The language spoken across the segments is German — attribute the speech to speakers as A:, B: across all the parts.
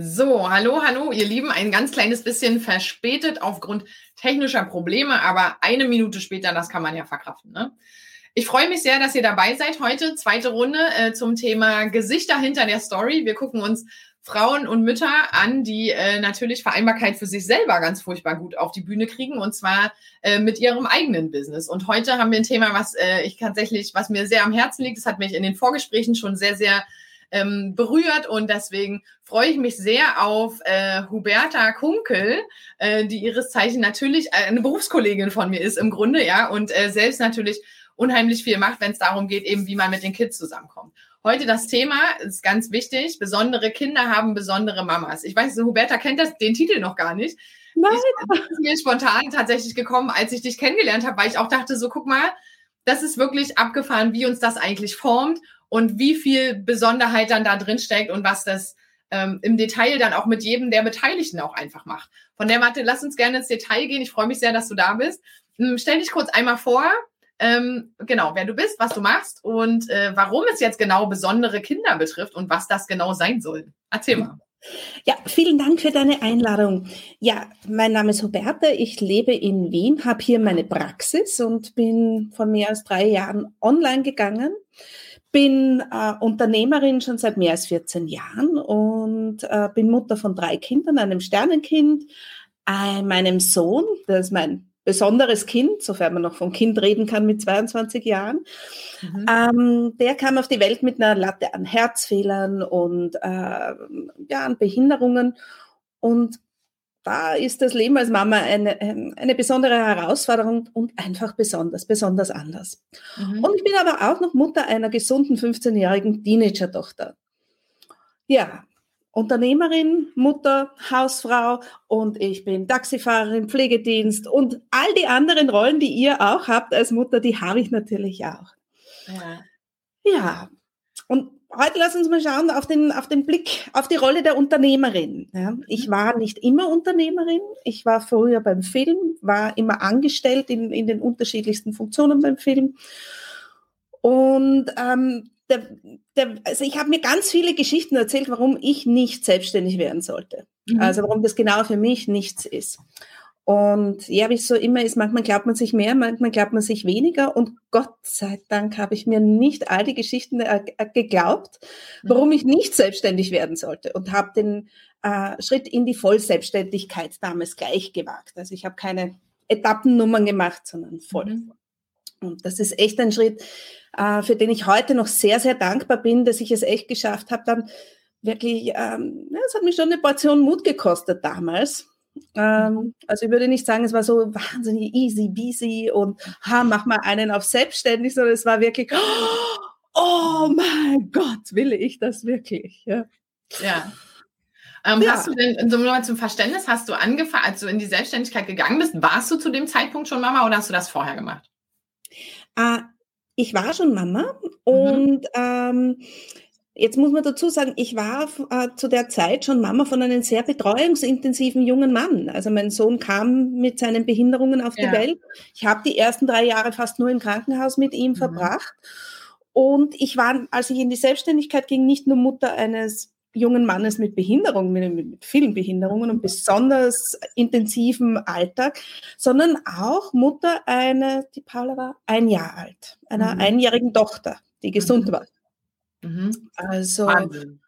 A: So, hallo, hallo, ihr Lieben. Ein ganz kleines bisschen verspätet aufgrund technischer Probleme, aber eine Minute später, das kann man ja verkraften. Ne? Ich freue mich sehr, dass ihr dabei seid heute. Zweite Runde äh, zum Thema Gesichter hinter der Story. Wir gucken uns Frauen und Mütter an, die äh, natürlich Vereinbarkeit für sich selber ganz furchtbar gut auf die Bühne kriegen und zwar äh, mit ihrem eigenen Business. Und heute haben wir ein Thema, was äh, ich tatsächlich, was mir sehr am Herzen liegt. Das hat mich in den Vorgesprächen schon sehr, sehr ähm, berührt und deswegen freue ich mich sehr auf äh, Huberta Kunkel, äh, die ihres Zeichen natürlich eine Berufskollegin von mir ist im Grunde, ja, und äh, selbst natürlich unheimlich viel macht, wenn es darum geht, eben wie man mit den Kids zusammenkommt. Heute das Thema ist ganz wichtig. Besondere Kinder haben besondere Mamas. Ich weiß, Huberta kennt das, den Titel noch gar nicht. Nein. Ich bin mir spontan tatsächlich gekommen, als ich dich kennengelernt habe, weil ich auch dachte, so guck mal, das ist wirklich abgefahren, wie uns das eigentlich formt und wie viel Besonderheit dann da drin steckt und was das ähm, im Detail dann auch mit jedem der Beteiligten auch einfach macht. Von der Mathe, lass uns gerne ins Detail gehen. Ich freue mich sehr, dass du da bist. Ähm, stell dich kurz einmal vor, ähm, genau, wer du bist, was du machst und äh, warum es jetzt genau besondere Kinder betrifft und was das genau sein soll. Erzähl mal.
B: Ja, vielen Dank für deine Einladung. Ja, mein Name ist Huberta, ich lebe in Wien, habe hier meine Praxis und bin vor mehr als drei Jahren online gegangen bin äh, Unternehmerin schon seit mehr als 14 Jahren und äh, bin Mutter von drei Kindern, einem Sternenkind, äh, meinem Sohn, das ist mein besonderes Kind, sofern man noch von Kind reden kann mit 22 Jahren. Mhm. Ähm, der kam auf die Welt mit einer Latte an Herzfehlern und äh, ja, an Behinderungen und da ist das Leben als Mama eine, ähm, eine besondere Herausforderung und einfach besonders, besonders anders. Mhm. Und ich bin aber auch noch Mutter einer gesunden 15-jährigen Teenager-Tochter. Ja, Unternehmerin, Mutter, Hausfrau und ich bin Taxifahrerin, Pflegedienst und all die anderen Rollen, die ihr auch habt als Mutter, die habe ich natürlich auch. Ja. ja. Und heute lass uns mal schauen auf den, auf den Blick auf die Rolle der Unternehmerin. Ja, ich mhm. war nicht immer Unternehmerin. Ich war früher beim Film, war immer angestellt in, in den unterschiedlichsten Funktionen beim Film. Und ähm, der, der, also ich habe mir ganz viele Geschichten erzählt, warum ich nicht selbstständig werden sollte. Mhm. Also warum das genau für mich nichts ist. Und ja, wie es so immer ist, manchmal glaubt man sich mehr, manchmal glaubt man sich weniger. Und Gott sei Dank habe ich mir nicht all die Geschichten äh, äh geglaubt, mhm. warum ich nicht selbstständig werden sollte. Und habe den äh, Schritt in die Vollselbstständigkeit damals gleich gewagt. Also ich habe keine Etappennummern gemacht, sondern voll. Mhm. Und das ist echt ein Schritt, äh, für den ich heute noch sehr, sehr dankbar bin, dass ich es echt geschafft habe. Dann wirklich, ähm, es hat mich schon eine Portion Mut gekostet damals ähm, also ich würde nicht sagen, es war so wahnsinnig easy, busy und ha, mach mal einen auf selbstständig, sondern es war wirklich, oh mein Gott, will ich das wirklich?
A: Ja. ja. Ähm, ja. Hast du denn, so mal zum Verständnis, hast du angefangen, als du in die Selbstständigkeit gegangen bist, warst du zu dem Zeitpunkt schon Mama oder hast du das vorher gemacht?
B: Äh, ich war schon Mama mhm. und ähm, Jetzt muss man dazu sagen, ich war äh, zu der Zeit schon Mama von einem sehr betreuungsintensiven jungen Mann. Also mein Sohn kam mit seinen Behinderungen auf ja. die Welt. Ich habe die ersten drei Jahre fast nur im Krankenhaus mit ihm mhm. verbracht. Und ich war, als ich in die Selbstständigkeit ging, nicht nur Mutter eines jungen Mannes mit Behinderungen, mit, mit vielen Behinderungen und besonders intensivem Alltag, sondern auch Mutter einer, die Paula war ein Jahr alt, einer mhm. einjährigen Tochter, die gesund mhm. war. Mhm. Also Wahnsinn.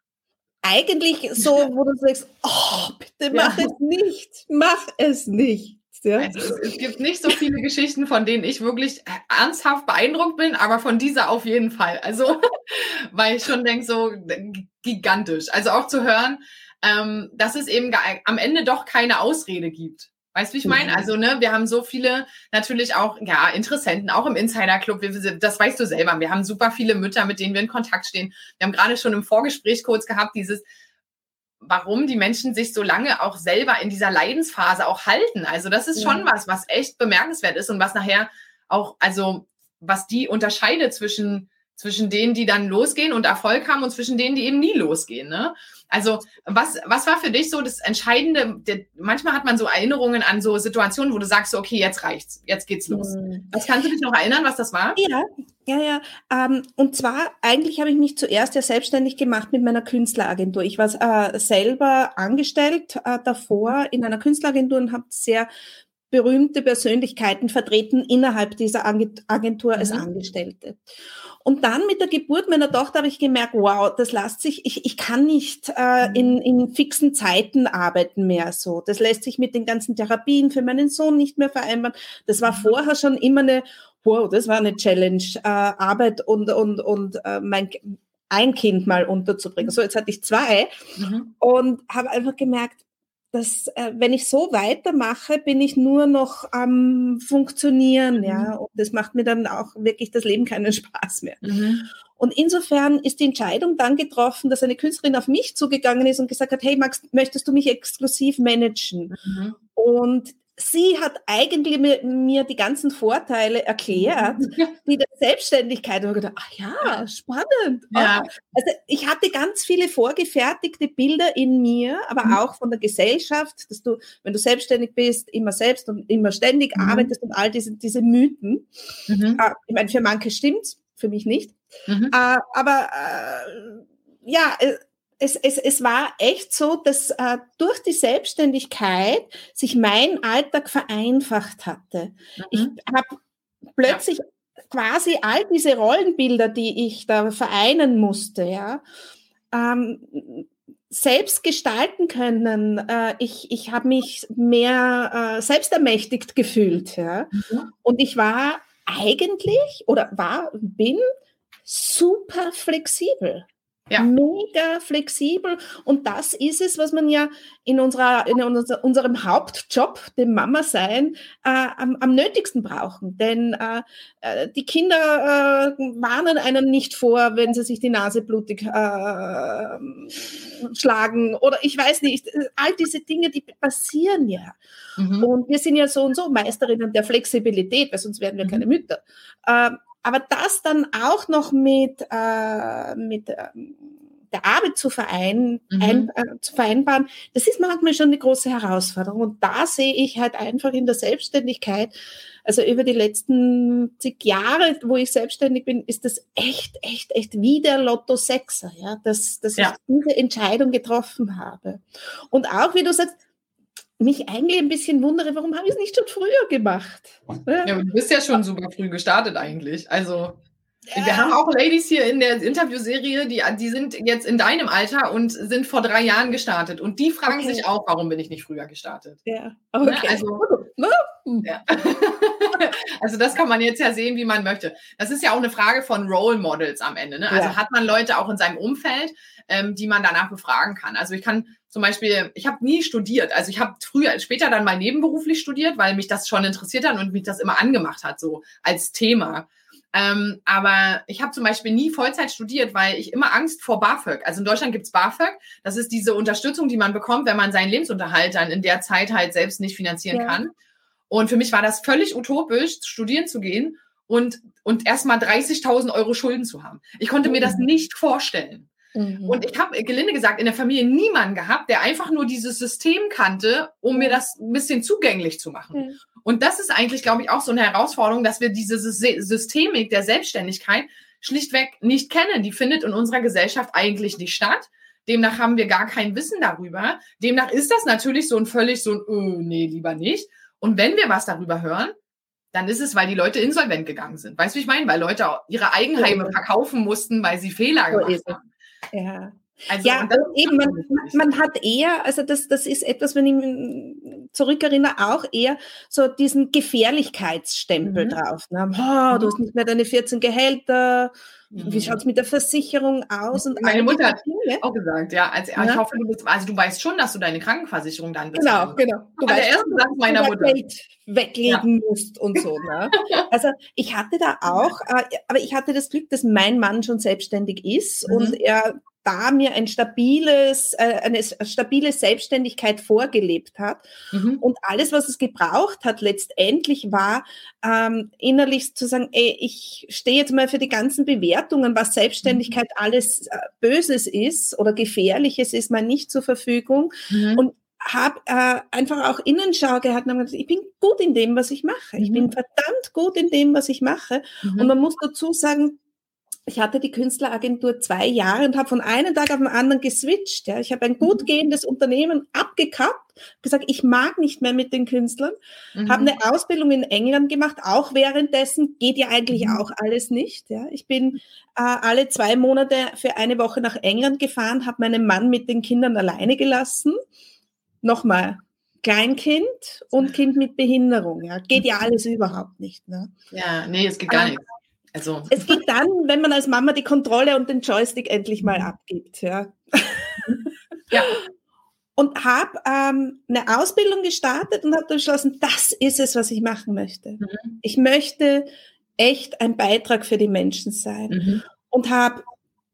B: eigentlich so, wo du sagst, oh, bitte mach ja. es nicht, mach es nicht.
A: Ja? Also es, gibt nicht so viele Geschichten, von denen ich wirklich ernsthaft beeindruckt bin, aber von dieser auf jeden Fall. Also, weil ich schon denke, so gigantisch. Also auch zu hören, ähm, dass es eben am Ende doch keine Ausrede gibt. Weißt du, wie ich meine? Also, ne, wir haben so viele natürlich auch, ja, Interessenten, auch im Insider-Club. Das weißt du selber. Wir haben super viele Mütter, mit denen wir in Kontakt stehen. Wir haben gerade schon im Vorgespräch kurz gehabt, dieses, warum die Menschen sich so lange auch selber in dieser Leidensphase auch halten. Also das ist schon was, was echt bemerkenswert ist und was nachher auch, also was die unterscheidet zwischen zwischen denen, die dann losgehen und Erfolg haben und zwischen denen, die eben nie losgehen. Ne? Also was, was war für dich so das Entscheidende? Der, manchmal hat man so Erinnerungen an so Situationen, wo du sagst, so, okay, jetzt reicht's, jetzt geht's los. Mhm. Was kannst du dich noch erinnern, was das war?
B: Ja, ja, ja. Ähm, und zwar, eigentlich habe ich mich zuerst ja selbstständig gemacht mit meiner Künstleragentur. Ich war äh, selber angestellt äh, davor in einer Künstleragentur und habe sehr berühmte Persönlichkeiten vertreten innerhalb dieser Agentur als mhm. Angestellte. Und dann mit der Geburt meiner Tochter habe ich gemerkt, wow, das lässt sich, ich, ich kann nicht äh, mhm. in, in fixen Zeiten arbeiten mehr so. Das lässt sich mit den ganzen Therapien für meinen Sohn nicht mehr vereinbaren. Das war mhm. vorher schon immer eine, wow, das war eine Challenge, äh, Arbeit und, und, und äh, mein, ein Kind mal unterzubringen. So, jetzt hatte ich zwei mhm. und habe einfach gemerkt, dass äh, wenn ich so weitermache, bin ich nur noch am Funktionieren, ja, mhm. und das macht mir dann auch wirklich das Leben keinen Spaß mehr. Mhm. Und insofern ist die Entscheidung dann getroffen, dass eine Künstlerin auf mich zugegangen ist und gesagt hat, hey Max, möchtest du mich exklusiv managen? Mhm. Und sie hat eigentlich mir, mir, die ganzen Vorteile erklärt, die der Selbstständigkeit. Und ich gedacht, ach ja, spannend. Ja. Also ich hatte ganz viele vorgefertigte Bilder in mir, aber mhm. auch von der Gesellschaft, dass du, wenn du selbstständig bist, immer selbst und immer ständig mhm. arbeitest und all diese, diese Mythen. Mhm. Äh, ich meine, für manche stimmt's, für mich nicht. Mhm. Äh, aber äh, ja, äh, es, es, es war echt so, dass äh, durch die Selbstständigkeit sich mein Alltag vereinfacht hatte. Mhm. Ich habe plötzlich ja. quasi all diese Rollenbilder, die ich da vereinen musste, ja, ähm, selbst gestalten können. Äh, ich ich habe mich mehr äh, selbstermächtigt gefühlt. Ja? Mhm. Und ich war eigentlich oder war, bin super flexibel. Ja. Mega flexibel. Und das ist es, was man ja in, unserer, in unser, unserem Hauptjob, dem Mama sein, äh, am, am nötigsten brauchen. Denn äh, äh, die Kinder äh, warnen einen nicht vor, wenn sie sich die Nase blutig äh, schlagen oder ich weiß nicht. All diese Dinge, die passieren ja. Mhm. Und wir sind ja so und so Meisterinnen der Flexibilität, weil sonst wären wir mhm. keine Mütter. Aber das dann auch noch mit, äh, mit äh, der Arbeit zu, verein, mhm. ein, äh, zu vereinbaren, das ist manchmal schon eine große Herausforderung. Und da sehe ich halt einfach in der Selbstständigkeit, also über die letzten zig Jahre, wo ich selbstständig bin, ist das echt, echt, echt wie der Lotto Sechser, ja, dass, dass ja. ich diese Entscheidung getroffen habe. Und auch, wie du sagst, mich eigentlich ein bisschen wundere, warum habe ich es nicht schon früher gemacht?
A: Ja, ja du bist ja schon super früh gestartet eigentlich. Also ja. wir haben auch Ladies hier in der Interviewserie, die, die sind jetzt in deinem Alter und sind vor drei Jahren gestartet. Und die fragen okay. sich auch, warum bin ich nicht früher gestartet? Ja, ne? okay. Also, ja. also das kann man jetzt ja sehen, wie man möchte. Das ist ja auch eine Frage von Role Models am Ende. Ne? Also hat man Leute auch in seinem Umfeld, ähm, die man danach befragen kann. Also ich kann zum Beispiel, ich habe nie studiert. Also ich habe früher, später dann mal nebenberuflich studiert, weil mich das schon interessiert hat und mich das immer angemacht hat, so als Thema. Ähm, aber ich habe zum Beispiel nie Vollzeit studiert, weil ich immer Angst vor BAföG. Also in Deutschland gibt's BAföG. Das ist diese Unterstützung, die man bekommt, wenn man seinen Lebensunterhalt dann in der Zeit halt selbst nicht finanzieren ja. kann. Und für mich war das völlig utopisch, studieren zu gehen und, und erstmal 30.000 Euro Schulden zu haben. Ich konnte mir das mhm. nicht vorstellen. Mhm. Und ich habe, gelinde gesagt, in der Familie niemanden gehabt, der einfach nur dieses System kannte, um mir das ein bisschen zugänglich zu machen. Mhm. Und das ist eigentlich, glaube ich, auch so eine Herausforderung, dass wir diese Systemik der Selbstständigkeit schlichtweg nicht kennen. Die findet in unserer Gesellschaft eigentlich nicht statt. Demnach haben wir gar kein Wissen darüber. Demnach ist das natürlich so ein völlig so ein, oh, nee, lieber nicht. Und wenn wir was darüber hören, dann ist es, weil die Leute insolvent gegangen sind. Weißt du, wie ich meine? Weil Leute ihre Eigenheime verkaufen mussten, weil sie Fehler gemacht haben.
B: Ja. Also, ja, eben, man, man, hat eher, also das, das ist etwas, wenn ich mich zurückerinnere, auch eher so diesen Gefährlichkeitsstempel mhm. drauf. Ne? Oh, du hast nicht mehr deine 14 Gehälter, wie schaut es mit der Versicherung aus? Und
A: Meine Mutter hat auch gesagt, ja, als, ja. ich hoffe, du bist, also du weißt schon, dass du deine Krankenversicherung dann
B: bezahlst. Genau, genau.
A: Du weißt, der erste Satz meiner Mutter. Geld
B: weglegen ja. musst und so. Ne? Also ich hatte da auch, äh, aber ich hatte das Glück, dass mein Mann schon selbstständig ist mhm. und er da mir ein stabiles, äh, eine stabile Selbstständigkeit vorgelebt hat. Mhm. Und alles, was es gebraucht hat, letztendlich war ähm, innerlich zu sagen, ey, ich stehe jetzt mal für die ganzen Bewertungen, was Selbstständigkeit mhm. alles äh, Böses ist oder Gefährliches ist, mal nicht zur Verfügung. Mhm. Und habe äh, einfach auch Innenschau gehabt und gesagt, ich bin gut in dem, was ich mache. Ich bin mhm. verdammt gut in dem, was ich mache. Und man muss dazu sagen, ich hatte die Künstleragentur zwei Jahre und habe von einem Tag auf den anderen geswitcht. Ja. Ich habe ein gut mhm. gehendes Unternehmen abgekappt, gesagt, ich mag nicht mehr mit den Künstlern, mhm. habe eine Ausbildung in England gemacht, auch währenddessen geht ja eigentlich mhm. auch alles nicht. Ja. Ich bin äh, alle zwei Monate für eine Woche nach England gefahren, habe meinen Mann mit den Kindern alleine gelassen. Nochmal, Kleinkind und Kind mit Behinderung. Ja. Geht ja alles überhaupt nicht. Ne?
A: Ja, nee, es geht gar nicht.
B: Also. Es geht dann, wenn man als Mama die Kontrolle und den Joystick endlich mal abgibt. Ja. ja. Und habe ähm, eine Ausbildung gestartet und habe beschlossen, das ist es, was ich machen möchte. Mhm. Ich möchte echt ein Beitrag für die Menschen sein. Mhm. Und habe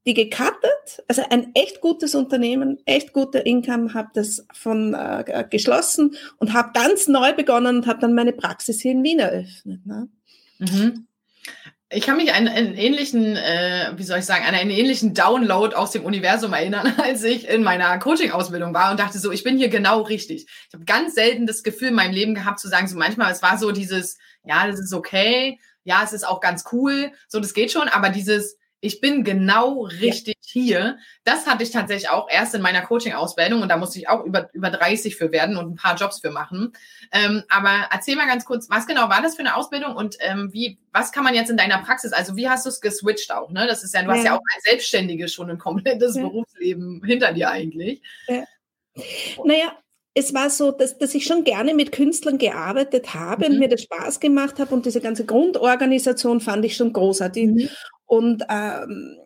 B: die gecuttet, also ein echt gutes Unternehmen, echt guter Income, habe das von äh, geschlossen und habe ganz neu begonnen und habe dann meine Praxis hier in Wien eröffnet. Ne?
A: Mhm. Ich kann mich an einen ähnlichen, äh, wie soll ich sagen, an einen ähnlichen Download aus dem Universum erinnern, als ich in meiner Coaching-Ausbildung war und dachte so, ich bin hier genau richtig. Ich habe ganz selten das Gefühl in meinem Leben gehabt zu sagen, so manchmal, es war so dieses, ja, das ist okay, ja, es ist auch ganz cool, so das geht schon, aber dieses, ich bin genau richtig ja. hier. Das hatte ich tatsächlich auch erst in meiner Coaching-Ausbildung und da musste ich auch über, über 30 für werden und ein paar Jobs für machen. Ähm, aber erzähl mal ganz kurz, was genau war das für eine Ausbildung und ähm, wie, was kann man jetzt in deiner Praxis, also wie hast du es geswitcht auch, ne? Das ist ja, du ja. hast ja auch als Selbstständige schon ein komplettes ja. Berufsleben hinter dir eigentlich. Ja.
B: Naja, es war so, dass, dass ich schon gerne mit Künstlern gearbeitet habe mhm. und mir das Spaß gemacht habe und diese ganze Grundorganisation fand ich schon großartig. Mhm. Und ähm,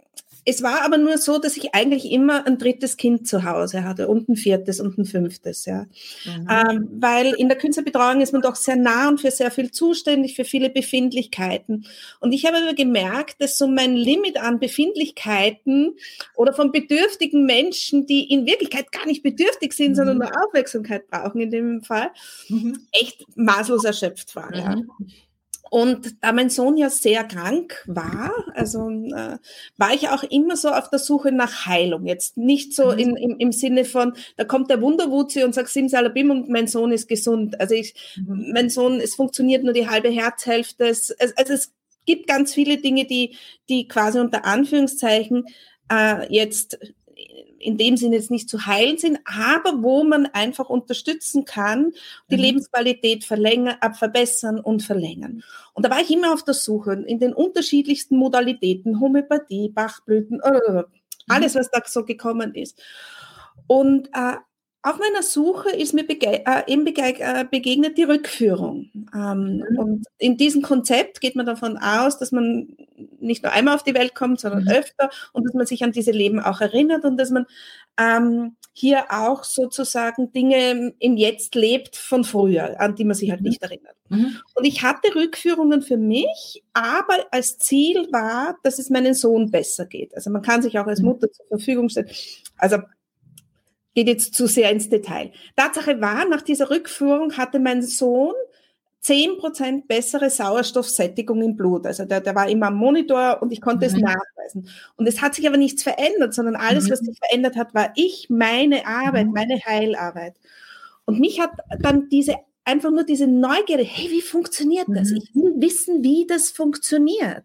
B: es war aber nur so, dass ich eigentlich immer ein drittes Kind zu Hause hatte und ein viertes und ein fünftes, ja. Mhm. Ähm, weil in der Künstlerbetreuung ist man doch sehr nah und für sehr viel zuständig, für viele Befindlichkeiten. Und ich habe aber gemerkt, dass so mein Limit an Befindlichkeiten oder von bedürftigen Menschen, die in Wirklichkeit gar nicht bedürftig sind, mhm. sondern nur Aufmerksamkeit brauchen in dem Fall, mhm. echt maßlos erschöpft war. Ja. Und da mein Sohn ja sehr krank war, also äh, war ich auch immer so auf der Suche nach Heilung. Jetzt nicht so mhm. in, im, im Sinne von, da kommt der Wunderwutzi und sagt Simsalabim und mein Sohn ist gesund. Also ich, mhm. mein Sohn, es funktioniert nur die halbe Herzhälfte. Es, also es gibt ganz viele Dinge, die, die quasi unter Anführungszeichen äh, jetzt in dem Sinne jetzt nicht zu heilen sind, aber wo man einfach unterstützen kann, die mhm. Lebensqualität verlängern, äh, verbessern und verlängern. Und da war ich immer auf der Suche in den unterschiedlichsten Modalitäten, Homöopathie, Bachblüten, äh, mhm. alles, was da so gekommen ist. Und äh, auf meiner Suche ist mir bege äh, eben bege äh, begegnet die Rückführung. Ähm, mhm. Und in diesem Konzept geht man davon aus, dass man nicht nur einmal auf die Welt kommt, sondern mhm. öfter und dass man sich an diese Leben auch erinnert und dass man ähm, hier auch sozusagen Dinge im Jetzt lebt von früher, an die man sich halt mhm. nicht erinnert. Mhm. Und ich hatte Rückführungen für mich, aber als Ziel war, dass es meinem Sohn besser geht. Also man kann sich auch als mhm. Mutter zur Verfügung stellen. Also geht jetzt zu sehr ins Detail. Tatsache war, nach dieser Rückführung hatte mein Sohn zehn Prozent bessere Sauerstoffsättigung im Blut. Also der, der war immer am Monitor und ich konnte mhm. es nachweisen. Und es hat sich aber nichts verändert, sondern alles, mhm. was sich verändert hat, war ich, meine Arbeit, mhm. meine Heilarbeit. Und mich hat dann diese einfach nur diese Neugierde, hey, wie funktioniert das? Mhm. Ich will wissen, wie das funktioniert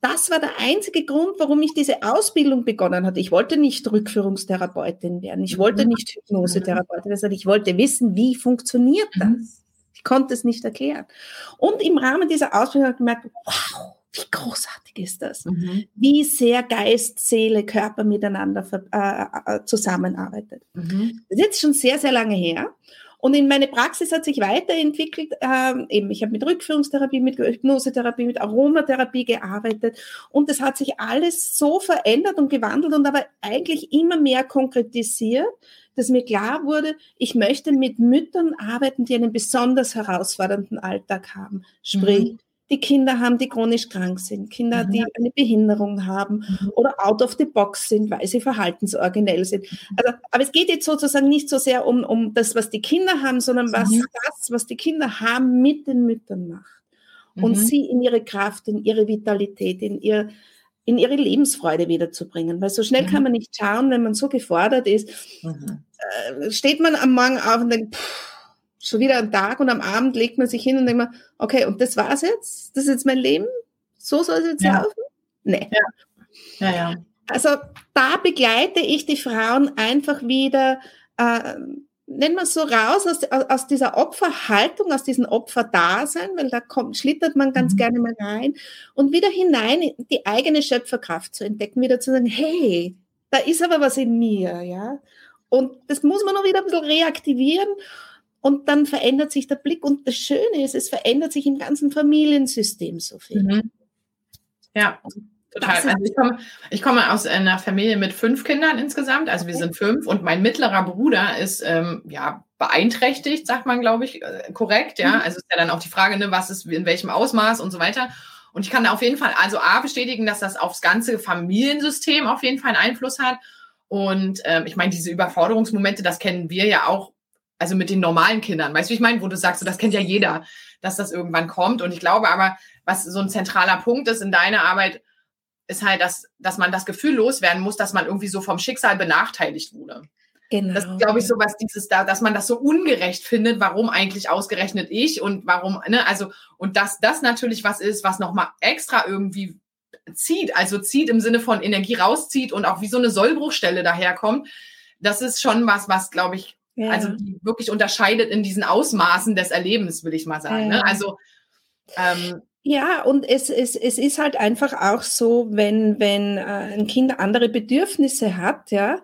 B: das war der einzige Grund, warum ich diese Ausbildung begonnen hatte. Ich wollte nicht Rückführungstherapeutin werden. Ich wollte mhm. nicht Hypnosetherapeutin werden. Ich wollte wissen, wie funktioniert mhm. das? Ich konnte es nicht erklären. Und im Rahmen dieser Ausbildung habe ich gemerkt, wow, wie großartig ist das? Mhm. Wie sehr Geist, Seele, Körper miteinander äh, äh, zusammenarbeitet. Mhm. Das ist jetzt schon sehr, sehr lange her. Und in meine Praxis hat sich weiterentwickelt. Ähm, eben, ich habe mit Rückführungstherapie, mit Hypnosetherapie, mit Aromatherapie gearbeitet. Und es hat sich alles so verändert und gewandelt und aber eigentlich immer mehr konkretisiert, dass mir klar wurde, ich möchte mit Müttern arbeiten, die einen besonders herausfordernden Alltag haben. Sprich, mhm. Die Kinder haben, die chronisch krank sind, Kinder, mhm. die eine Behinderung haben mhm. oder out of the box sind, weil sie verhaltensoriginell sind. Mhm. Also, aber es geht jetzt sozusagen nicht so sehr um, um das, was die Kinder haben, sondern was mhm. das, was die Kinder haben, mit den Müttern macht. Und mhm. sie in ihre Kraft, in ihre Vitalität, in ihr, in ihre Lebensfreude wiederzubringen. Weil so schnell kann man nicht schauen, wenn man so gefordert ist. Äh, steht man am Morgen auf und denkt, pff, schon wieder ein Tag und am Abend legt man sich hin und denkt man, okay, und das war's jetzt? Das ist jetzt mein Leben? So soll es jetzt ja. laufen? Nee. Ja. Ja. Also da begleite ich die Frauen einfach wieder, äh, nennen wir es so raus, aus, aus dieser Opferhaltung, aus diesem Opferdasein, weil da kommt, schlittert man ganz mhm. gerne mal rein und wieder hinein in die eigene Schöpferkraft zu entdecken, wieder zu sagen, hey, da ist aber was in mir, ja. Und das muss man noch wieder ein bisschen reaktivieren und dann verändert sich der Blick. Und das Schöne ist, es verändert sich im ganzen Familiensystem so viel. Mhm.
A: Ja, total. Also ich, komme, ich komme aus einer Familie mit fünf Kindern insgesamt. Also wir sind fünf und mein mittlerer Bruder ist ähm, ja beeinträchtigt, sagt man, glaube ich, äh, korrekt. Ja, mhm. also ist ja dann auch die Frage, ne, was ist in welchem Ausmaß und so weiter. Und ich kann auf jeden Fall, also A, bestätigen, dass das aufs ganze Familiensystem auf jeden Fall einen Einfluss hat. Und ähm, ich meine, diese Überforderungsmomente, das kennen wir ja auch also mit den normalen Kindern, weißt du, wie ich meine, wo du sagst, so, das kennt ja jeder, dass das irgendwann kommt. Und ich glaube aber, was so ein zentraler Punkt ist in deiner Arbeit, ist halt, dass, dass man das Gefühl loswerden muss, dass man irgendwie so vom Schicksal benachteiligt wurde. Genau. Das ist, glaube ich, so was dieses da, dass man das so ungerecht findet, warum eigentlich ausgerechnet ich und warum, ne, also, und dass das natürlich was ist, was nochmal extra irgendwie zieht, also zieht im Sinne von Energie rauszieht und auch wie so eine Sollbruchstelle daherkommt. Das ist schon was, was, glaube ich, ja. Also die wirklich unterscheidet in diesen Ausmaßen des Erlebens, will ich mal sagen. Ne? Ja. Ne? Also
B: ähm, ja, und es, es, es ist halt einfach auch so, wenn, wenn äh, ein Kind andere Bedürfnisse hat, ja,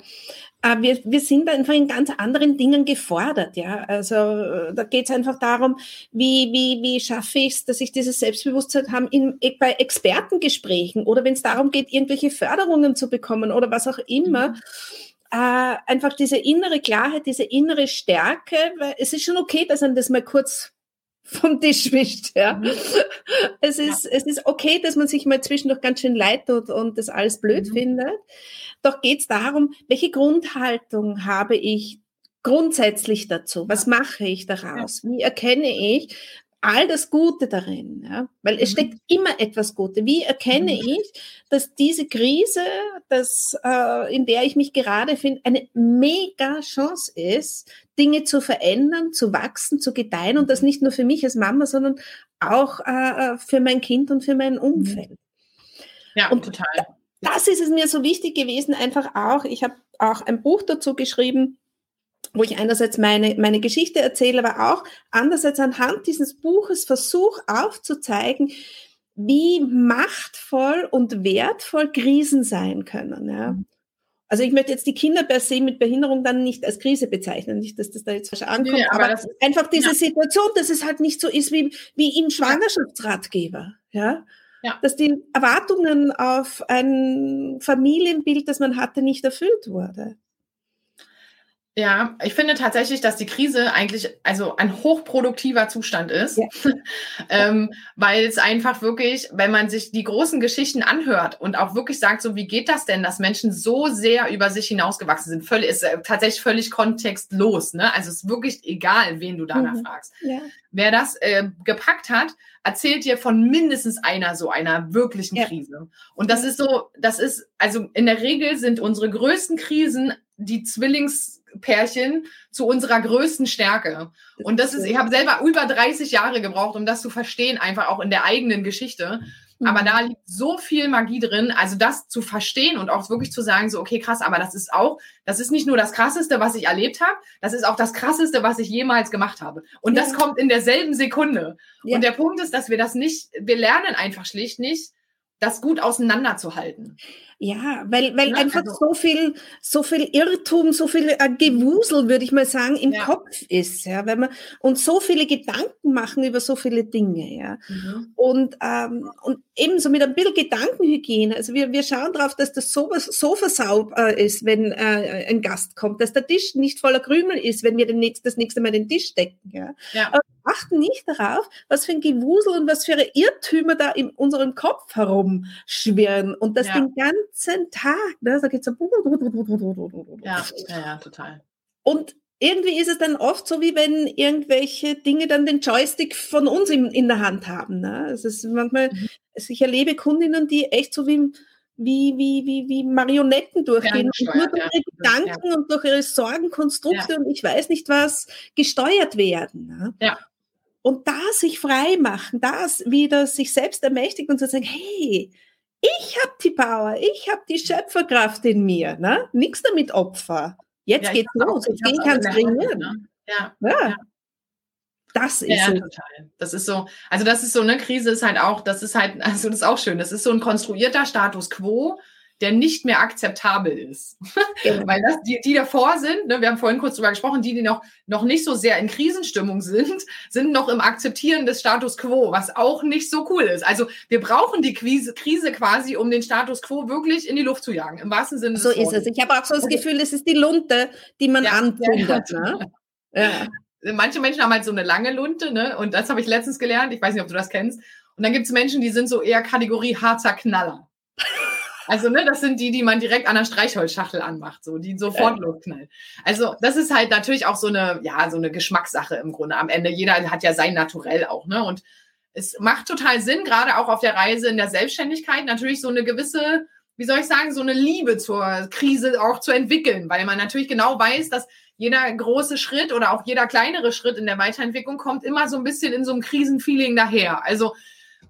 B: äh, wir, wir sind einfach in ganz anderen Dingen gefordert, ja. Also äh, da geht es einfach darum, wie, wie, wie schaffe ich es, dass ich dieses Selbstbewusstsein habe in, bei Expertengesprächen oder wenn es darum geht, irgendwelche Förderungen zu bekommen oder was auch immer. Mhm äh, einfach diese innere Klarheit, diese innere Stärke, weil es ist schon okay, dass man das mal kurz vom Tisch wischt. Ja. Mhm. Es, ist, ja. es ist okay, dass man sich mal zwischendurch ganz schön leid tut und das alles blöd mhm. findet. Doch geht es darum, welche Grundhaltung habe ich grundsätzlich dazu? Was mache ich daraus? Wie erkenne ich, all das Gute darin, ja? weil es mhm. steckt immer etwas Gute. Wie erkenne mhm. ich, dass diese Krise, dass, äh, in der ich mich gerade finde, eine mega Chance ist, Dinge zu verändern, zu wachsen, zu gedeihen und das nicht nur für mich als Mama, sondern auch äh, äh für mein Kind und für mein mhm. Umfeld. Ja, und total. Das ist es mir so wichtig gewesen, einfach auch. Ich habe auch ein Buch dazu geschrieben, wo ich einerseits meine, meine Geschichte erzähle, aber auch andererseits anhand dieses Buches versuche aufzuzeigen, wie machtvoll und wertvoll Krisen sein können. Ja. Mhm. Also ich möchte jetzt die Kinder per se mit Behinderung dann nicht als Krise bezeichnen, nicht, dass das da jetzt falsch ankommt, nee, aber, aber ist, einfach diese ja. Situation, dass es halt nicht so ist wie, wie im Schwangerschaftsratgeber. Ja? ja. Dass die Erwartungen auf ein Familienbild, das man hatte, nicht erfüllt wurde.
A: Ja, ich finde tatsächlich, dass die Krise eigentlich also ein hochproduktiver Zustand ist, ja. ähm, weil es einfach wirklich, wenn man sich die großen Geschichten anhört und auch wirklich sagt, so wie geht das denn, dass Menschen so sehr über sich hinausgewachsen sind, völlig, ist äh, tatsächlich völlig kontextlos. Ne? Also es ist wirklich egal, wen du danach mhm. fragst. Ja. Wer das äh, gepackt hat, erzählt dir von mindestens einer so einer wirklichen ja. Krise. Und das ist so, das ist, also in der Regel sind unsere größten Krisen die Zwillings Pärchen zu unserer größten Stärke. Und das ist, ich habe selber über 30 Jahre gebraucht, um das zu verstehen, einfach auch in der eigenen Geschichte. Aber mhm. da liegt so viel Magie drin, also das zu verstehen und auch wirklich zu sagen, so, okay, krass, aber das ist auch, das ist nicht nur das Krasseste, was ich erlebt habe, das ist auch das Krasseste, was ich jemals gemacht habe. Und ja. das kommt in derselben Sekunde. Ja. Und der Punkt ist, dass wir das nicht, wir lernen einfach schlicht nicht, das gut auseinanderzuhalten.
B: Ja, weil, weil ja, einfach also, so viel, so viel Irrtum, so viel äh, Gewusel, würde ich mal sagen, im ja. Kopf ist, ja, wenn man und so viele Gedanken machen über so viele Dinge, ja. Mhm. Und, ähm, und ebenso mit ein bisschen Gedankenhygiene. Also wir, wir schauen darauf, dass das Sofa, Sofa sauber ist, wenn äh, ein Gast kommt, dass der Tisch nicht voller Krümel ist, wenn wir den nächst, das nächste Mal den Tisch decken, ja. ja. achten nicht darauf, was für ein Gewusel und was für Irrtümer da in unserem Kopf herumschwirren. Und das ja. den ganzen Tag. Ne? Da geht's so.
A: Ja, ja, ja, total.
B: Und irgendwie ist es dann oft so, wie wenn irgendwelche Dinge dann den Joystick von uns in, in der Hand haben. Ne? Es ist manchmal, mhm. ich erlebe Kundinnen, die echt so wie, wie, wie, wie, wie Marionetten durchgehen und nur durch ihre Gedanken ja. und durch ihre Sorgenkonstrukte ja. und ich weiß nicht was gesteuert werden. Ne?
A: Ja.
B: Und da sich frei machen, das wieder sich selbst ermächtigt und zu sagen, hey, ich habe die Power, ich habe die Schöpferkraft in mir, ne? Nichts damit Opfer. Jetzt ja, geht's los, jetzt gehen kann's kreieren. Ne?
A: Ja, ja. ja.
B: Das ist
A: ja, so. total. Das ist so, also das ist so eine Krise ist halt auch, das ist halt, also das ist auch schön. Das ist so ein konstruierter Status quo, der nicht mehr akzeptabel ist. Genau. Weil das, die, die davor sind, ne, wir haben vorhin kurz drüber gesprochen, die, die noch, noch nicht so sehr in Krisenstimmung sind, sind noch im Akzeptieren des Status quo, was auch nicht so cool ist. Also wir brauchen die Krise, Krise quasi, um den Status quo wirklich in die Luft zu jagen, im wahrsten Sinne
B: So ist es. Ich habe auch so das Gefühl, es ist die Lunte, die man ja, anzündet. Ja, ne?
A: ja. Manche Menschen haben halt so eine lange Lunte, ne? Und das habe ich letztens gelernt. Ich weiß nicht, ob du das kennst. Und dann gibt es Menschen, die sind so eher Kategorie harzer Knaller. Also, ne, das sind die, die man direkt an der Streichholzschachtel anmacht, so, die sofort ja. losknallen. Also, das ist halt natürlich auch so eine, ja, so eine Geschmackssache im Grunde. Am Ende, jeder hat ja sein Naturell auch, ne? Und es macht total Sinn, gerade auch auf der Reise in der Selbstständigkeit, natürlich so eine gewisse, wie soll ich sagen, so eine Liebe zur Krise auch zu entwickeln, weil man natürlich genau weiß, dass jeder große Schritt oder auch jeder kleinere Schritt in der Weiterentwicklung kommt immer so ein bisschen in so einem Krisenfeeling daher. Also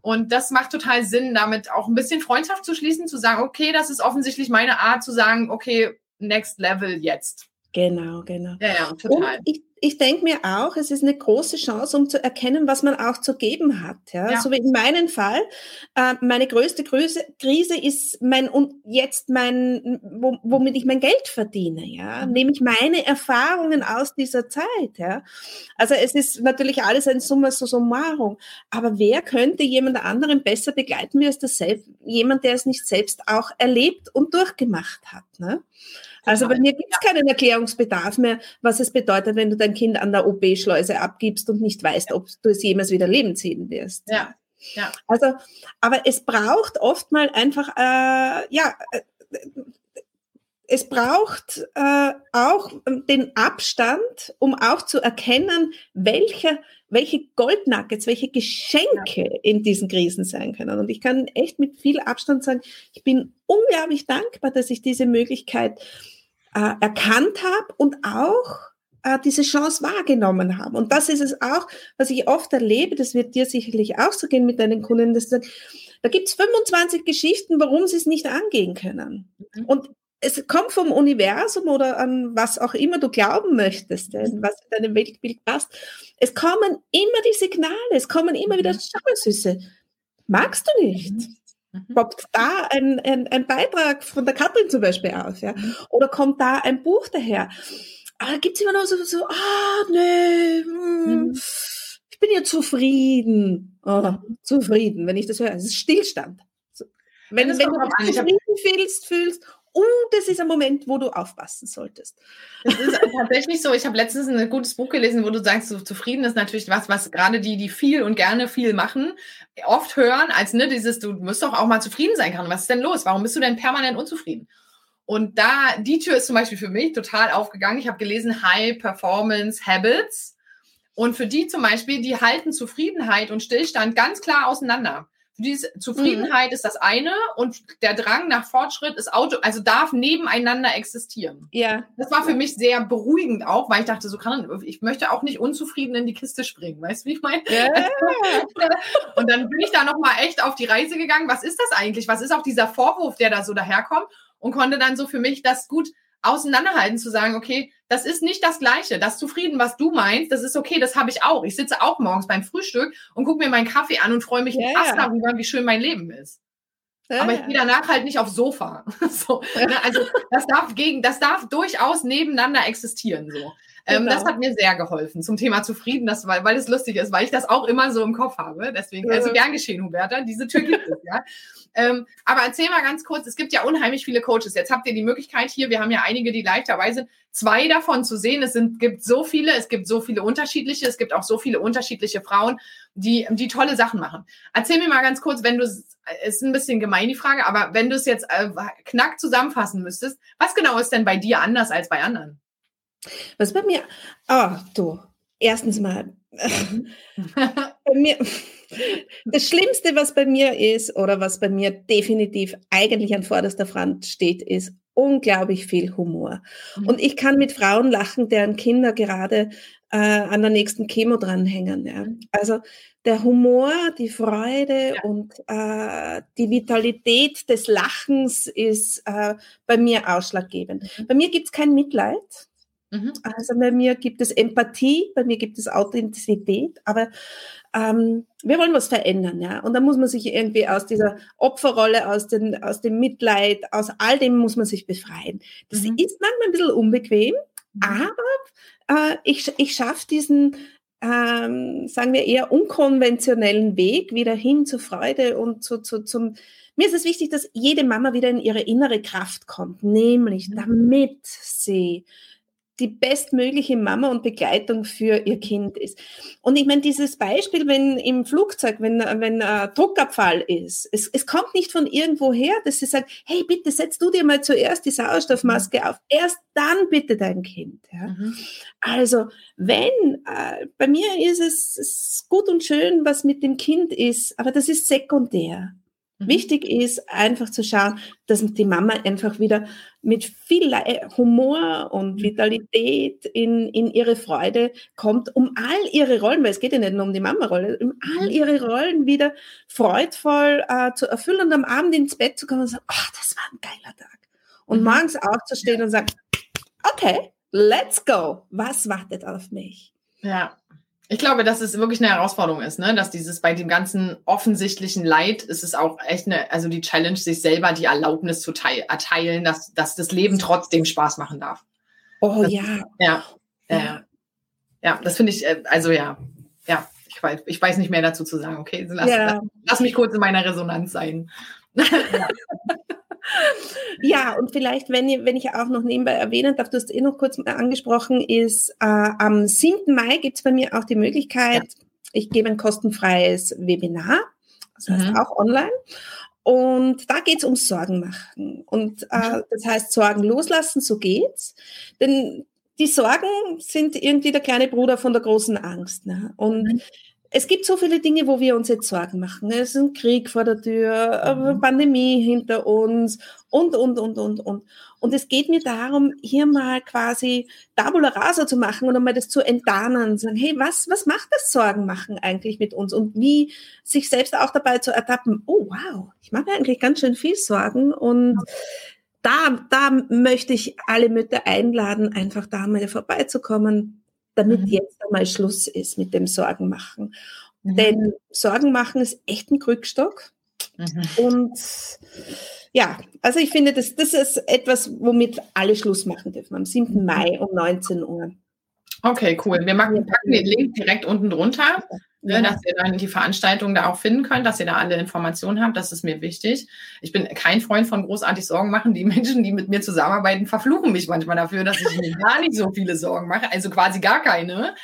A: und das macht total Sinn, damit auch ein bisschen Freundschaft zu schließen, zu sagen, okay, das ist offensichtlich meine Art zu sagen, okay, next level jetzt.
B: Genau, genau.
A: Ja, ja, total.
B: Und ich, ich denke mir auch, es ist eine große Chance, um zu erkennen, was man auch zu geben hat. Ja? ja. So wie in meinem Fall, äh, meine größte Krise, Krise ist mein und jetzt mein, wo, womit ich mein Geld verdiene. Ja, mhm. nehme ich meine Erfahrungen aus dieser Zeit. Ja, also es ist natürlich alles ein Summa summarum. Aber wer könnte jemand anderen besser begleiten wie es das selbst, jemand, der es nicht selbst auch erlebt und durchgemacht hat. Ne? Also bei mir gibt es keinen Erklärungsbedarf mehr, was es bedeutet, wenn du dein Kind an der OP-Schleuse abgibst und nicht weißt, ob du es jemals wieder leben ziehen wirst.
A: Ja. Ja.
B: Also, aber es braucht oft mal einfach, äh, ja, äh, es braucht äh, auch den Abstand, um auch zu erkennen, welche, welche Goldnuggets, welche Geschenke ja. in diesen Krisen sein können. Und ich kann echt mit viel Abstand sagen, ich bin unglaublich dankbar, dass ich diese Möglichkeit äh, erkannt habe und auch äh, diese Chance wahrgenommen habe. Und das ist es auch, was ich oft erlebe, das wird dir sicherlich auch so gehen mit deinen Kunden, dass sagen, da gibt es 25 Geschichten, warum sie es nicht angehen können. Mhm. Und es kommt vom Universum oder an was auch immer du glauben möchtest, was in deinem Weltbild passt. Es kommen immer die Signale, es kommen immer wieder, mhm. schau Süße, magst du nicht? Mhm. Mhm. Poppt da ein, ein, ein Beitrag von der Katrin zum Beispiel auf, ja? Mhm. Oder kommt da ein Buch daher? Aber gibt es immer noch so, so ah, nee, hm, mhm. ich bin ja zufrieden. Oh, zufrieden, wenn ich das höre. Es ist Stillstand. Wenn, wenn du dich zufrieden fühlst, fühlst, und das ist ein Moment, wo du aufpassen solltest.
A: Es ist tatsächlich so. Ich habe letztens ein gutes Buch gelesen, wo du sagst, so zufrieden ist natürlich was, was gerade die, die viel und gerne viel machen, oft hören, als ne, dieses, du musst doch auch mal zufrieden sein können. Was ist denn los? Warum bist du denn permanent unzufrieden? Und da, die Tür ist zum Beispiel für mich total aufgegangen. Ich habe gelesen High Performance Habits. Und für die zum Beispiel, die halten Zufriedenheit und Stillstand ganz klar auseinander. Diese Zufriedenheit mhm. ist das eine und der Drang nach Fortschritt ist Auto, also darf nebeneinander existieren.
B: Ja.
A: Das war für mich sehr beruhigend auch, weil ich dachte, so kann ich möchte auch nicht unzufrieden in die Kiste springen, weißt du, wie ich meine? Ja. und dann bin ich da nochmal echt auf die Reise gegangen. Was ist das eigentlich? Was ist auch dieser Vorwurf, der da so daherkommt? Und konnte dann so für mich das gut auseinanderhalten, zu sagen, okay, das ist nicht das Gleiche. Das Zufrieden, was du meinst, das ist okay, das habe ich auch. Ich sitze auch morgens beim Frühstück und gucke mir meinen Kaffee an und freue mich yeah. krass darüber, wie schön mein Leben ist. Ja, aber ich gehe danach halt nicht aufs Sofa. so, ne? Also das darf gegen, das darf durchaus nebeneinander existieren. So. Ähm, genau. Das hat mir sehr geholfen zum Thema zufrieden, das, weil, weil es lustig ist, weil ich das auch immer so im Kopf habe. Deswegen, also gern geschehen, Huberta, diese Tür gibt es, ja. Ähm, aber erzähl mal ganz kurz, es gibt ja unheimlich viele Coaches. Jetzt habt ihr die Möglichkeit hier, wir haben ja einige, die live dabei sind, zwei davon zu sehen. Es sind, gibt so viele, es gibt so viele unterschiedliche, es gibt auch so viele unterschiedliche Frauen, die, die tolle Sachen machen. Erzähl mir mal ganz kurz, wenn du, ist ein bisschen gemein die Frage, aber wenn du es jetzt äh, knack zusammenfassen müsstest, was genau ist denn bei dir anders als bei anderen?
B: Was bei mir, ah, oh, du, erstens mal, mhm. bei mir, das Schlimmste, was bei mir ist oder was bei mir definitiv eigentlich an vorderster Front steht, ist unglaublich viel Humor. Mhm. Und ich kann mit Frauen lachen, deren Kinder gerade äh, an der nächsten Chemo dranhängen. Ja. Mhm. Also der Humor, die Freude ja. und äh, die Vitalität des Lachens ist äh, bei mir ausschlaggebend. Bei mir gibt es kein Mitleid. Mhm. Also bei mir gibt es Empathie, bei mir gibt es Authentizität, aber ähm, wir wollen was verändern, ja. Und da muss man sich irgendwie aus dieser Opferrolle, aus, den, aus dem Mitleid, aus all dem muss man sich befreien. Das mhm. ist manchmal ein bisschen unbequem, mhm. aber äh, ich, ich schaffe diesen, ähm, sagen wir eher unkonventionellen Weg wieder hin zur Freude und zu, zu, zum, mir ist es wichtig, dass jede Mama wieder in ihre innere Kraft kommt, nämlich mhm. damit sie die bestmögliche Mama und Begleitung für ihr Kind ist. Und ich meine, dieses Beispiel, wenn im Flugzeug, wenn, wenn ein Druckabfall ist, es, es kommt nicht von irgendwo her, dass sie sagen, hey, bitte setz du dir mal zuerst die Sauerstoffmaske mhm. auf, erst dann bitte dein Kind. Ja? Mhm. Also, wenn, äh, bei mir ist es, es gut und schön, was mit dem Kind ist, aber das ist sekundär. Mhm. Wichtig ist einfach zu schauen, dass die Mama einfach wieder mit viel Humor und mhm. Vitalität in, in ihre Freude kommt, um all ihre Rollen, weil es geht ja nicht nur um die Mama-Rolle, um all mhm. ihre Rollen wieder freudvoll äh, zu erfüllen und am Abend ins Bett zu kommen und sagen, oh, das war ein geiler Tag. Und mhm. morgens aufzustehen und sagen, okay, let's go. Was wartet auf mich?
A: Ja, ich glaube, dass es wirklich eine Herausforderung ist, ne? dass dieses bei dem ganzen offensichtlichen Leid ist es auch echt eine, also die Challenge, sich selber die Erlaubnis zu erteilen, dass, dass das Leben trotzdem Spaß machen darf.
B: Oh
A: das,
B: ja.
A: Ja, ja. Ja, das finde ich, äh, also ja, ja, ich weiß, ich weiß nicht mehr dazu zu sagen. Okay, lass, ja. lass, lass mich kurz in meiner Resonanz sein. Ja.
B: Ja, und vielleicht, wenn ich, wenn ich auch noch nebenbei erwähnen darf, du hast eh noch kurz angesprochen, ist äh, am 7. Mai gibt es bei mir auch die Möglichkeit, ja. ich gebe ein kostenfreies Webinar, das heißt mhm. auch online. Und da geht es um Sorgen machen. Und äh, mhm. das heißt, Sorgen loslassen, so geht's. Denn die Sorgen sind irgendwie der kleine Bruder von der großen Angst. Ne? Und mhm es gibt so viele Dinge, wo wir uns jetzt Sorgen machen. Es ist ein Krieg vor der Tür, eine mhm. Pandemie hinter uns und, und, und, und, und. Und es geht mir darum, hier mal quasi Tabula Rasa zu machen und einmal das zu enttarnen, sagen, hey, was, was macht das Sorgen machen eigentlich mit uns? Und wie sich selbst auch dabei zu ertappen, oh wow, ich mache eigentlich ganz schön viel Sorgen und da, da möchte ich alle Mütter einladen, einfach da mal vorbeizukommen, damit mhm. jetzt einmal Schluss ist mit dem Sorgenmachen. Mhm. Denn Sorgen machen ist echt ein Krückstock. Mhm. Und ja, also ich finde, das, das ist etwas, womit alle Schluss machen dürfen, am 7. Mhm. Mai um 19 Uhr.
A: Okay, cool. Wir machen, packen den Link direkt unten drunter ne, ja. dass ihr dann die Veranstaltung da auch finden könnt, dass ihr da alle Informationen habt. Das ist mir wichtig. Ich bin kein Freund von großartig Sorgen machen. Die Menschen, die mit mir zusammenarbeiten, verfluchen mich manchmal dafür, dass ich mir gar nicht so viele Sorgen mache, also quasi gar keine.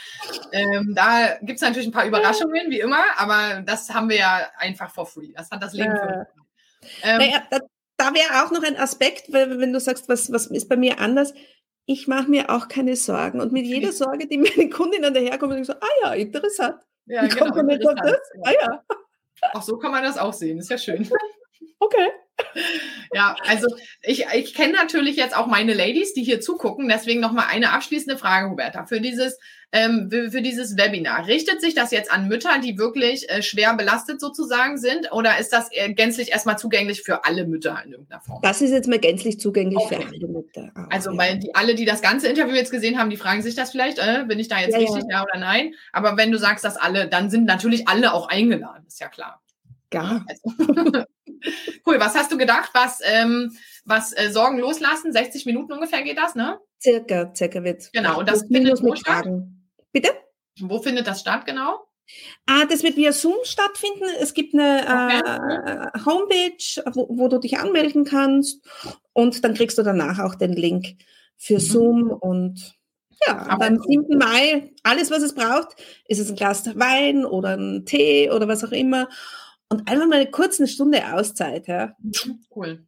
A: Ähm, da gibt es natürlich ein paar Überraschungen, wie immer, aber das haben wir ja einfach for free. Das hat das Leben ja. für
B: ähm, naja, da, da wäre auch noch ein Aspekt, wenn du sagst, was, was ist bei mir anders, ich mache mir auch keine Sorgen. Und mit jeder Sorge, die meine Kundin dann daherkommt, ich so, ah ja, interessant.
A: Ja, Wie genau. Kommt auf das? Ah ja. Ach, so kann man das auch sehen. Ist ja schön.
B: Okay.
A: Ja, also ich, ich kenne natürlich jetzt auch meine Ladies, die hier zugucken. Deswegen nochmal eine abschließende Frage, Huberta. Für dieses, ähm, für, dieses Webinar. Richtet sich das jetzt an Mütter, die wirklich äh, schwer belastet sozusagen sind? Oder ist das gänzlich erstmal zugänglich für alle Mütter in irgendeiner Form?
B: Das ist jetzt mal gänzlich zugänglich okay. für alle Mütter.
A: Ah, also, ja. weil die, alle, die das ganze Interview jetzt gesehen haben, die fragen sich das vielleicht, äh, bin ich da jetzt ja, richtig, ja. ja oder nein? Aber wenn du sagst, dass alle, dann sind natürlich alle auch eingeladen, ist ja klar.
B: Ja.
A: Also. cool, was hast du gedacht? Was, ähm, was äh, Sorgen loslassen. 60 Minuten ungefähr geht das, ne?
B: Circa, circa wird.
A: Genau, und das findet wo
B: statt? Bitte?
A: Wo findet das statt genau?
B: Ah, das wird via Zoom stattfinden. Es gibt eine okay. äh, Homepage, wo, wo, du dich anmelden kannst und dann kriegst du danach auch den Link für mhm. Zoom und ja, Aber am 7. Mai, alles, was es braucht, ist es ein Glas Wein oder ein Tee oder was auch immer und einfach mal eine kurze Stunde Auszeit. Ja.
A: Cool.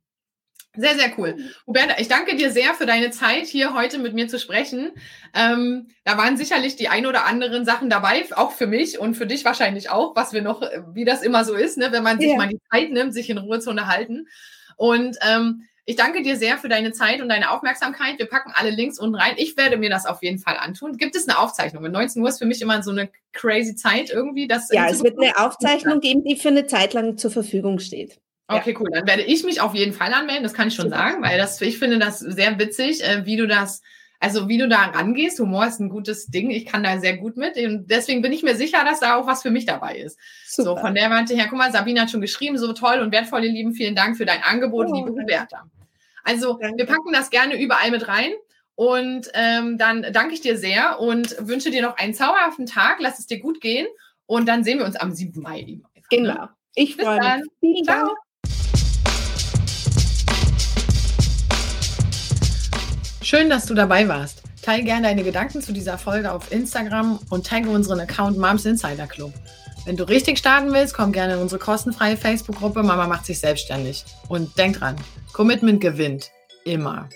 A: Sehr, sehr cool. Huberta, ich danke dir sehr für deine Zeit, hier heute mit mir zu sprechen. Ähm, da waren sicherlich die ein oder anderen Sachen dabei, auch für mich und für dich wahrscheinlich auch, was wir noch, wie das immer so ist, ne, wenn man sich ja. mal die Zeit nimmt, sich in Ruhe zu unterhalten. Und ähm, ich danke dir sehr für deine Zeit und deine Aufmerksamkeit. Wir packen alle Links unten rein. Ich werde mir das auf jeden Fall antun. Gibt es eine Aufzeichnung? 19 Uhr ist für mich immer so eine crazy Zeit irgendwie. Dass
B: ja, es wird eine Aufzeichnung geben, die für eine Zeit lang zur Verfügung steht.
A: Okay, cool. Dann werde ich mich auf jeden Fall anmelden, das kann ich schon sagen, weil das, ich finde das sehr witzig, äh, wie du das, also wie du da rangehst. Humor ist ein gutes Ding. Ich kann da sehr gut mit. Und deswegen bin ich mir sicher, dass da auch was für mich dabei ist. Super. So, von der Warte her, guck mal, Sabine hat schon geschrieben, so toll und wertvoll, ihr Lieben, vielen Dank für dein Angebot, oh, liebe Huberta. Also, danke. wir packen das gerne überall mit rein. Und ähm, dann danke ich dir sehr und wünsche dir noch einen zauberhaften Tag. Lass es dir gut gehen. Und dann sehen wir uns am 7. Mai.
B: Eben einfach, ne? genau. Ne? Ich freue mich.
A: Vielen Ciao. Dank. Schön, dass du dabei warst. Teile gerne deine Gedanken zu dieser Folge auf Instagram und tagge unseren Account Moms Insider Club. Wenn du richtig starten willst, komm gerne in unsere kostenfreie Facebook-Gruppe Mama macht sich selbstständig. Und denk dran, Commitment gewinnt. Immer.